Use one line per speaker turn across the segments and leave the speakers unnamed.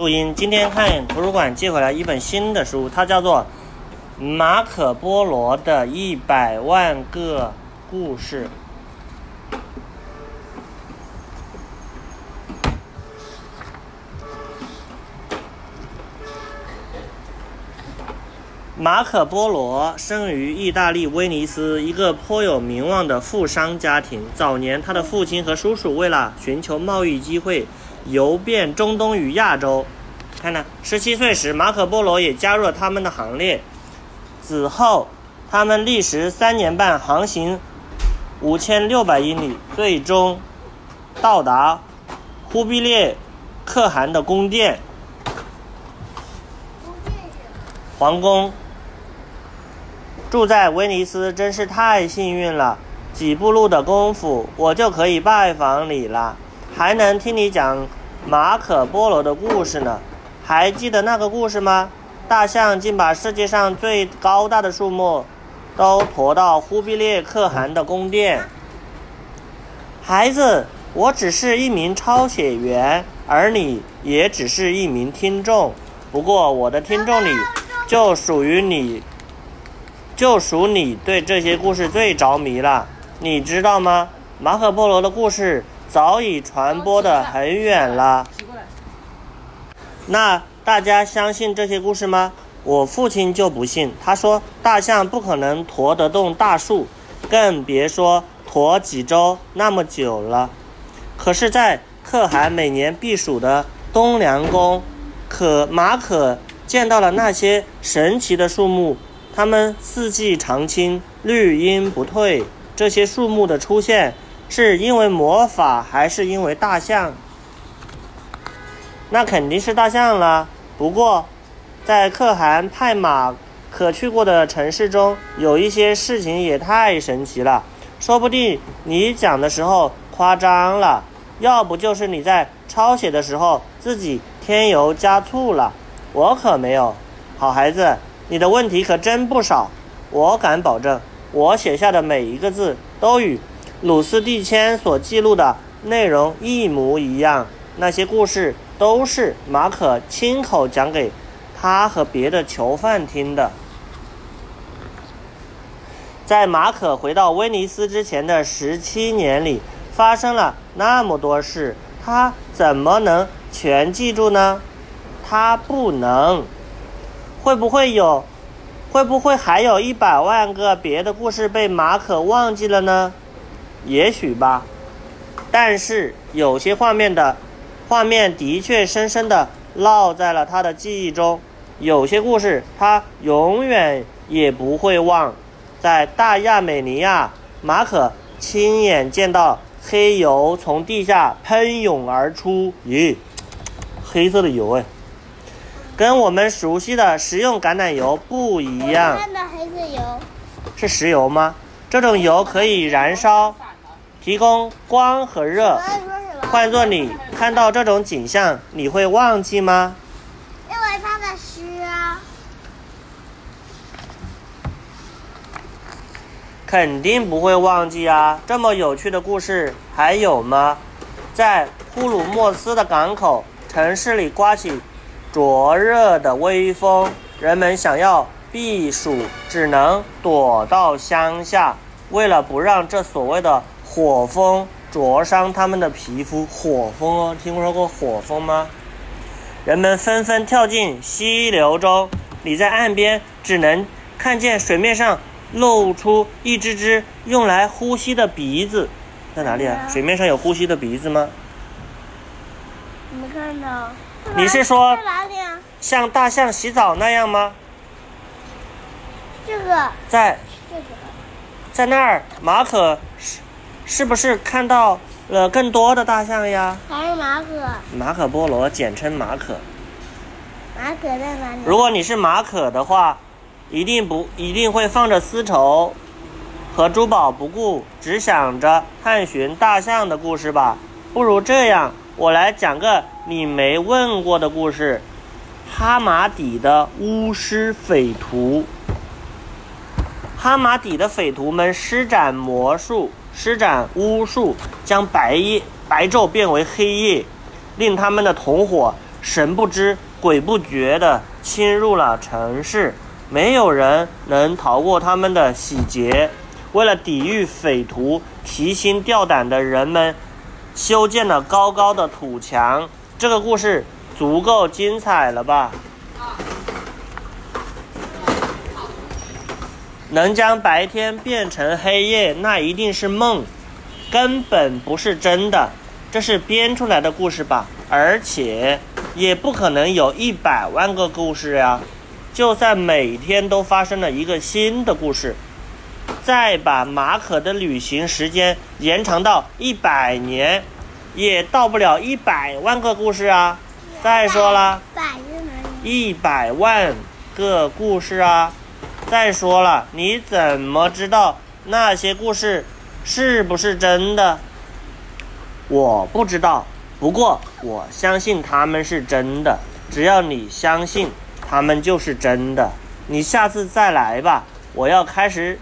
录音。今天看图书馆借回来一本新的书，它叫做《马可波罗的一百万个故事》。马可波罗生于意大利威尼斯一个颇有名望的富商家庭。早年，他的父亲和叔叔为了寻求贸易机会，游遍中东与亚洲。看呢，十七岁时，马可波罗也加入了他们的行列。此后，他们历时三年半，航行五千六百英里，最终到达忽必烈可汗的宫殿皇宫。住在威尼斯真是太幸运了，几步路的功夫，我就可以拜访你了，还能听你讲马可波罗的故事呢。还记得那个故事吗？大象竟把世界上最高大的树木都驮到忽必烈可汗的宫殿。孩子，我只是一名抄写员，而你也只是一名听众。不过我的听众里，就属于你。就属你对这些故事最着迷了，你知道吗？马可波罗的故事早已传播的很远了。那大家相信这些故事吗？我父亲就不信，他说大象不可能驮得动大树，更别说驮几周那么久了。可是，在可汗每年避暑的东凉宫，可马可见到了那些神奇的树木。它们四季常青，绿荫不退。这些树木的出现，是因为魔法，还是因为大象？那肯定是大象了。不过，在可汗派马可去过的城市中，有一些事情也太神奇了。说不定你讲的时候夸张了，要不就是你在抄写的时候自己添油加醋了。我可没有，好孩子。你的问题可真不少，我敢保证，我写下的每一个字都与鲁斯蒂谦所记录的内容一模一样。那些故事都是马可亲口讲给他和别的囚犯听的。在马可回到威尼斯之前的十七年里，发生了那么多事，他怎么能全记住呢？他不能。会不会有？会不会还有一百万个别的故事被马可忘记了呢？也许吧。但是有些画面的画面的确深深的烙在了他的记忆中。有些故事他永远也不会忘。在大亚美尼亚，马可亲眼见到黑油从地下喷涌而出。咦，黑色的油哎！跟我们熟悉的食用橄榄油不一样。
看到黑色油，
是石油吗？这种油可以燃烧，提供光和热。换做你看到这种景象，你会忘记吗？
因为他的诗啊。
肯定不会忘记啊！这么有趣的故事还有吗？在呼鲁莫斯的港口，城市里刮起。灼热的微风，人们想要避暑，只能躲到乡下。为了不让这所谓的火风灼伤他们的皮肤，火风哦，听说过火风吗？人们纷纷跳进溪流中。你在岸边只能看见水面上露出一只只用来呼吸的鼻子，在哪里啊？水面上有呼吸的鼻子吗？
没看到。
你是说？像大象洗澡那样吗？
这个
在
这个
在那儿，马可是是不是看到了更多的大象呀？
还是马可？
马可波罗，简称马可。
马可在哪里？
如果你是马可的话，一定不一定会放着丝绸和珠宝不顾，只想着探寻大象的故事吧？不如这样，我来讲个。你没问过的故事，哈马底的巫师匪徒。哈马底的匪徒们施展魔术，施展巫术，将白夜白昼变为黑夜，令他们的同伙神不知鬼不觉地侵入了城市，没有人能逃过他们的洗劫。为了抵御匪徒，提心吊胆的人们修建了高高的土墙。这个故事足够精彩了吧？能将白天变成黑夜，那一定是梦，根本不是真的。这是编出来的故事吧？而且也不可能有一百万个故事呀。就算每天都发生了一个新的故事。再把马可的旅行时间延长到一百年，也到不了一百万个故事啊！再说了，一百万个故事啊！再说了，你怎么知道那些故事是不是真的？我不知道，不过我相信他们是真的。只要你相信，他们就是真的。你下次再来吧，我要开始。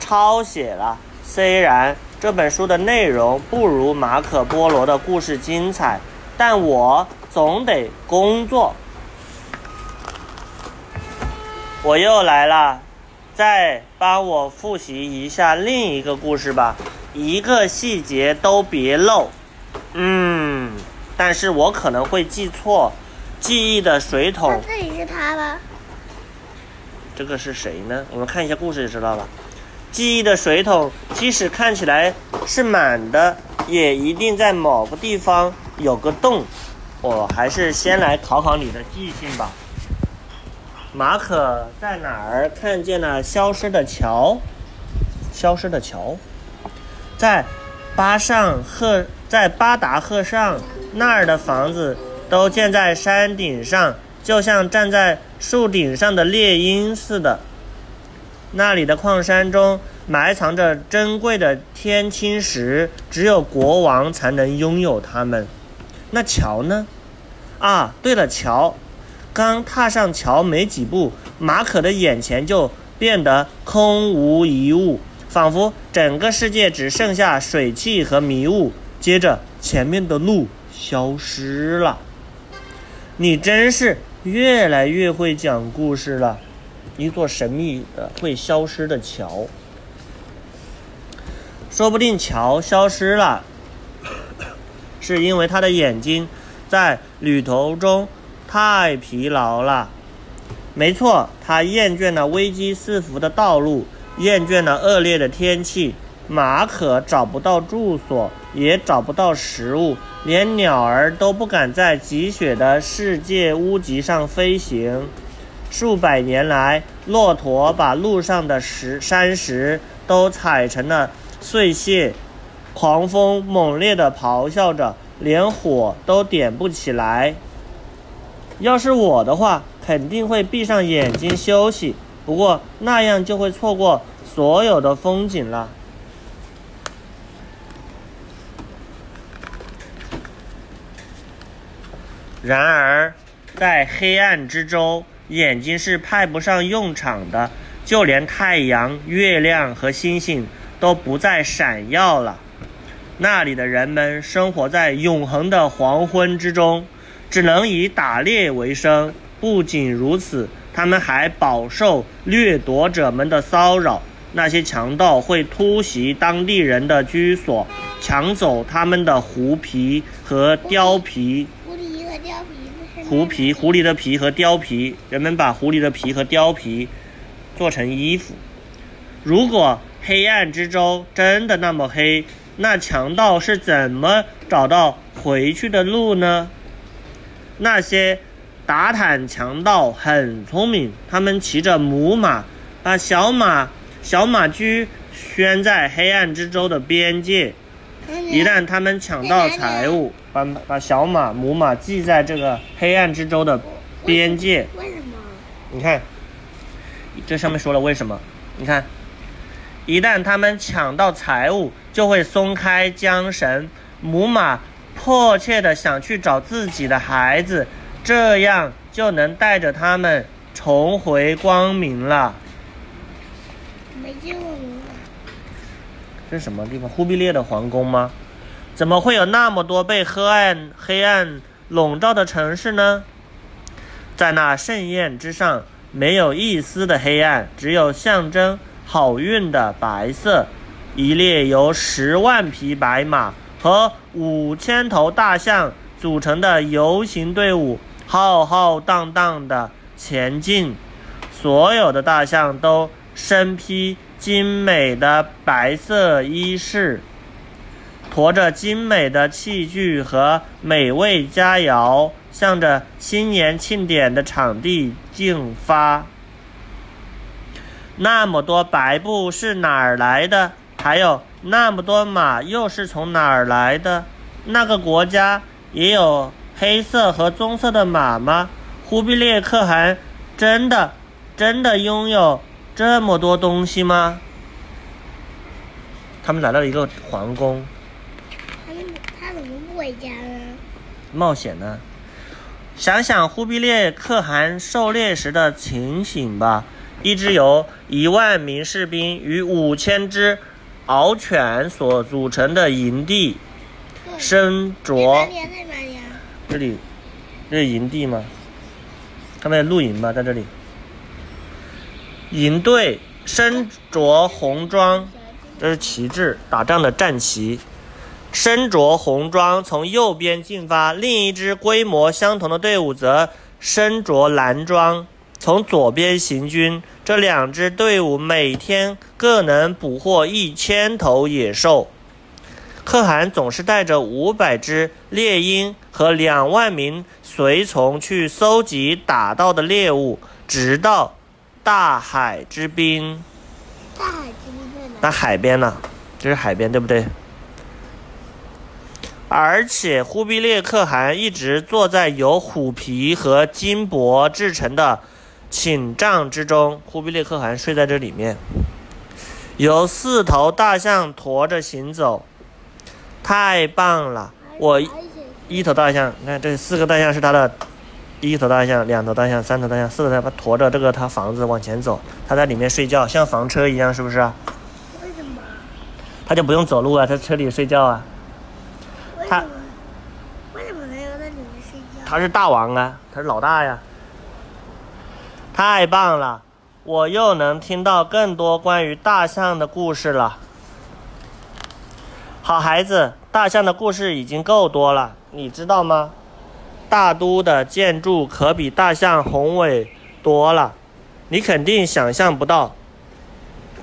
抄写了，虽然这本书的内容不如马可波罗的故事精彩，但我总得工作。我又来了，再帮我复习一下另一个故事吧，一个细节都别漏。嗯，但是我可能会记错。记忆的水桶。
这里是他吗？
这个是谁呢？我们看一下故事就知道了。记忆的水桶，即使看起来是满的，也一定在某个地方有个洞。我还是先来考考你的记性吧。马可在哪儿看见了消失的桥？消失的桥，在巴上赫，在巴达赫上那儿的房子都建在山顶上，就像站在树顶上的猎鹰似的。那里的矿山中埋藏着珍贵的天青石，只有国王才能拥有它们。那桥呢？啊，对了，桥。刚踏上桥没几步，马可的眼前就变得空无一物，仿佛整个世界只剩下水汽和迷雾。接着，前面的路消失了。你真是越来越会讲故事了。一座神秘的会消失的桥，说不定桥消失了，是因为他的眼睛在旅途中太疲劳了。没错，他厌倦了危机四伏的道路，厌倦了恶劣的天气。马可找不到住所，也找不到食物，连鸟儿都不敢在积雪的世界屋脊上飞行。数百年来，骆驼把路上的石山石都踩成了碎屑，狂风猛烈地咆哮着，连火都点不起来。要是我的话，肯定会闭上眼睛休息，不过那样就会错过所有的风景了。然而，在黑暗之中。眼睛是派不上用场的，就连太阳、月亮和星星都不再闪耀了。那里的人们生活在永恒的黄昏之中，只能以打猎为生。不仅如此，他们还饱受掠夺者们的骚扰。那些强盗会突袭当地人的居所，抢走他们的狐皮和貂皮。狐皮，狐狸的皮和貂皮，人们把狐狸的皮和貂皮做成衣服。如果黑暗之中真的那么黑，那强盗是怎么找到回去的路呢？那些打坦强盗很聪明，他们骑着母马，把小马小马驹拴在黑暗之中的边界。一旦他们抢到财物，把把小马、母马系在这个黑暗之中的边界。
为什么？
你看，这上面说了为什么？你看，一旦他们抢到财物，就会松开缰绳，母马迫切的想去找自己的孩子，这样就能带着他们重回光明了。
没见过。
这是什么地方？忽必烈的皇宫吗？怎么会有那么多被黑暗黑暗笼罩的城市呢？在那盛宴之上，没有一丝的黑暗，只有象征好运的白色。一列由十万匹白马和五千头大象组成的游行队伍，浩浩荡荡地前进。所有的大象都身披精美的白色衣饰，驮着精美的器具和美味佳肴，向着新年庆典的场地进发。那么多白布是哪儿来的？还有那么多马又是从哪儿来的？那个国家也有黑色和棕色的马吗？忽必烈可汗真的真的拥有这么多东西吗？他们来到一个皇宫，
他们他怎么不回家呢？
冒险呢？想想忽必烈可汗狩猎时的情形吧，一支由一万名士兵与五千只。獒犬所组成的营地，身着这里，这是营地吗？他们在露营吗？在这里，营队身着红装，这是旗帜，打仗的战旗。身着红装从右边进发，另一支规模相同的队伍则身着蓝装。从左边行军，这两支队伍每天各能捕获一千头野兽。可汗总是带着五百只猎鹰和两万名随从去搜集打到的猎物，直到大海之滨。
大海之滨在哪？
那海边呢？这是海边，对不对？而且忽必烈可汗一直坐在由虎皮和金箔制成的。寝帐之中，忽必烈可汗睡在这里面，由四头大象驮着行走，太棒了！我一头大象，你看这四个大象是他的，第一头大象、两头大象、三头大象、四头大象，驮着这个他房子往前走，他在里面睡觉，像房车一样，是不是？
为什么？
他就不用走路啊，在车里睡觉啊。
他为什么他要在里面睡觉？
他是大王啊，他是老大呀。太棒了！我又能听到更多关于大象的故事了。好孩子，大象的故事已经够多了，你知道吗？大都的建筑可比大象宏伟多了。你肯定想象不到，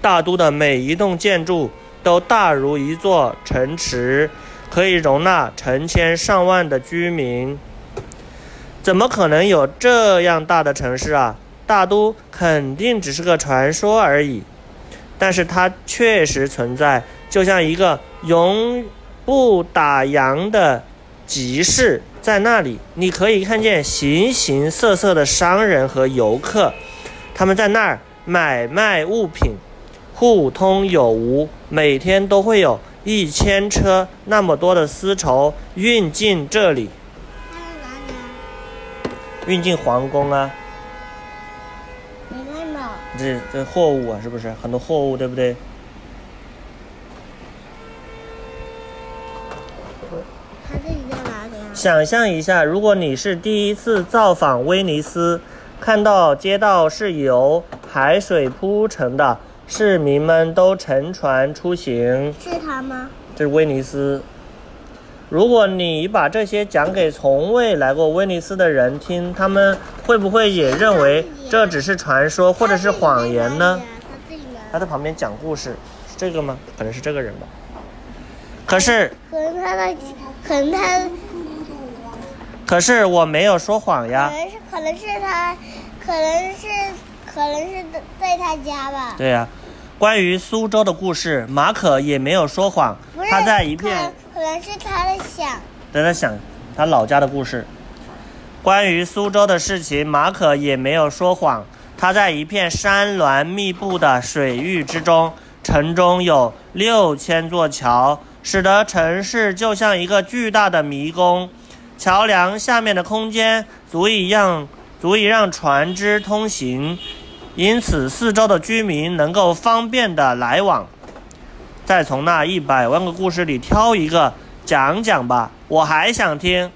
大都的每一栋建筑都大如一座城池，可以容纳成千上万的居民。怎么可能有这样大的城市啊？大都肯定只是个传说而已，但是它确实存在，就像一个永不打烊的集市，在那里你可以看见形形色色的商人和游客，他们在那儿买卖物品，互通有无。每天都会有一千车那么多的丝绸运进这里，运进皇宫啊。这这货物啊，是不是很多货物，对不对？想象一下，如果你是第一次造访威尼斯，看到街道是由海水铺成的，市民们都乘船出行。
是它吗？
这是威尼斯。如果你把这些讲给从未来过威尼斯的人听，他们会不会也认为这只是传说或者是谎言呢？他在旁边讲故事，是这个吗？可能是这个人吧。可是，
可能他的，可能他，
可是我没有说谎呀。
可能是，可能是他，可能是，可能是在他家吧。
对呀，关于苏州的故事，马可也没有说谎。他在一片。
可能是他在想，
在他想他老家的故事。关于苏州的事情，马可也没有说谎。他在一片山峦密布的水域之中，城中有六千座桥，使得城市就像一个巨大的迷宫。桥梁下面的空间足以让足以让船只通行，因此四周的居民能够方便的来往。再从那一百万个故事里挑一个讲讲吧，我还想听。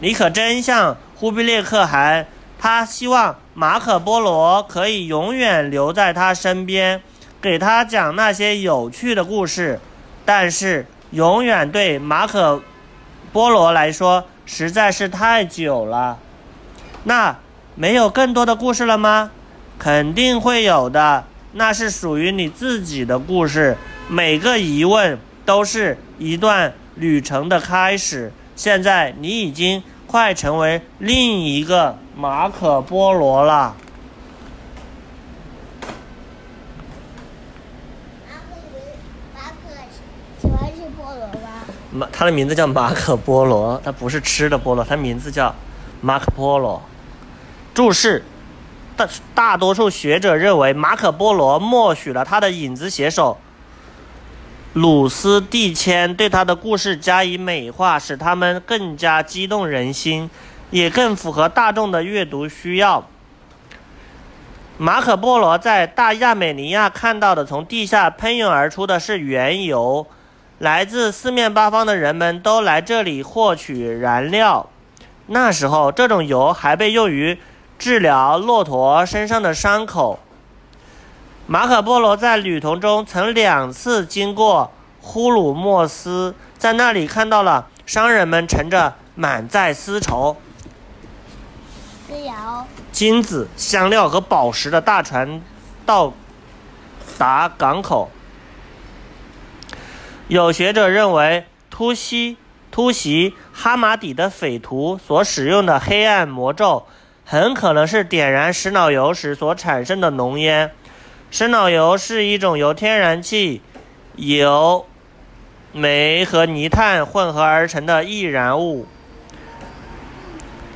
你可真像忽必烈可汗，他希望马可波罗可以永远留在他身边，给他讲那些有趣的故事。但是，永远对马可波罗来说实在是太久了。那没有更多的故事了吗？肯定会有的，那是属于你自己的故事。每个疑问都是一段旅程的开始。现在你已经快成为另一个马可波罗了。
马可喜欢吃菠萝吗？
马，他的名字叫马可波罗，他不是吃的菠萝，他名字叫马可波罗。注释：大大多数学者认为马可波罗默许了他的影子写手鲁斯蒂谦对他的故事加以美化，使他们更加激动人心，也更符合大众的阅读需要。马可波罗在大亚美尼亚看到的从地下喷涌而出的是原油，来自四面八方的人们都来这里获取燃料。那时候，这种油还被用于治疗骆驼身上的伤口。马可波罗在旅途中曾两次经过呼鲁莫斯，在那里看到了商人们乘着满载丝绸。金子、香料和宝石的大船到达港口。有学者认为，突袭突袭哈马底的匪徒所使用的黑暗魔咒，很可能是点燃石脑油时所产生的浓烟。石脑油是一种由天然气、油、煤和泥炭混合而成的易燃物。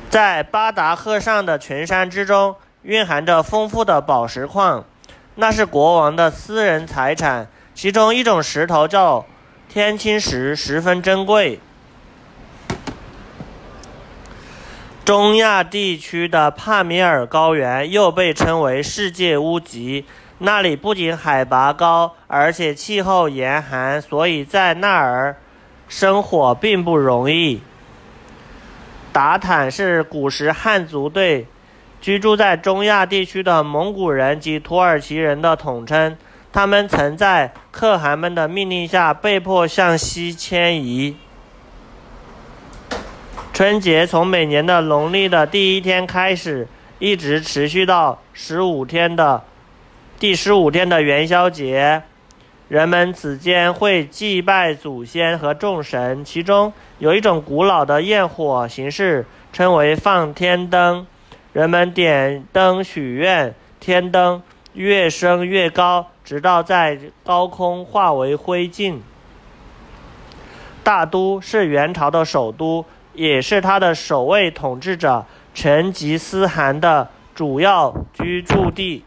在巴达赫上的群山之中，蕴含着丰富的宝石矿，那是国王的私人财产。其中一种石头叫天青石，十分珍贵。中亚地区的帕米尔高原又被称为世界屋脊，那里不仅海拔高，而且气候严寒，所以在那儿生活并不容易。达坦是古时汉族对居住在中亚地区的蒙古人及土耳其人的统称。他们曾在可汗们的命令下被迫向西迁移。春节从每年的农历的第一天开始，一直持续到十五天的第十五天的元宵节。人们此间会祭拜祖先和众神，其中有一种古老的焰火形式，称为放天灯。人们点灯许愿，天灯越升越高，直到在高空化为灰烬。大都是元朝的首都，也是他的首位统治者成吉思汗的主要居住地。